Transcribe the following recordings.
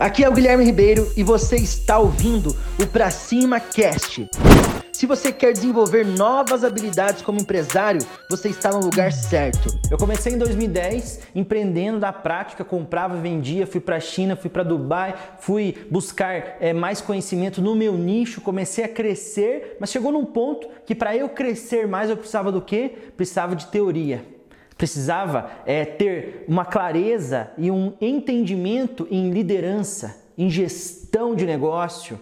Aqui é o Guilherme Ribeiro e você está ouvindo o Pra Cima Cast. Se você quer desenvolver novas habilidades como empresário, você está no lugar certo. Eu comecei em 2010 empreendendo da prática, comprava, vendia, fui para a China, fui para Dubai, fui buscar é, mais conhecimento no meu nicho, comecei a crescer, mas chegou num ponto que para eu crescer mais eu precisava do quê? Precisava de teoria precisava é, ter uma clareza e um entendimento em liderança, em gestão de negócio,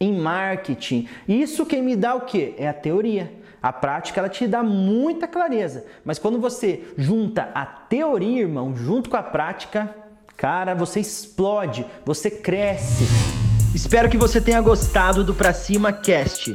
em marketing. Isso quem me dá o que? É a teoria. A prática ela te dá muita clareza, mas quando você junta a teoria, irmão, junto com a prática, cara, você explode, você cresce. Espero que você tenha gostado do Pra Cima Cast.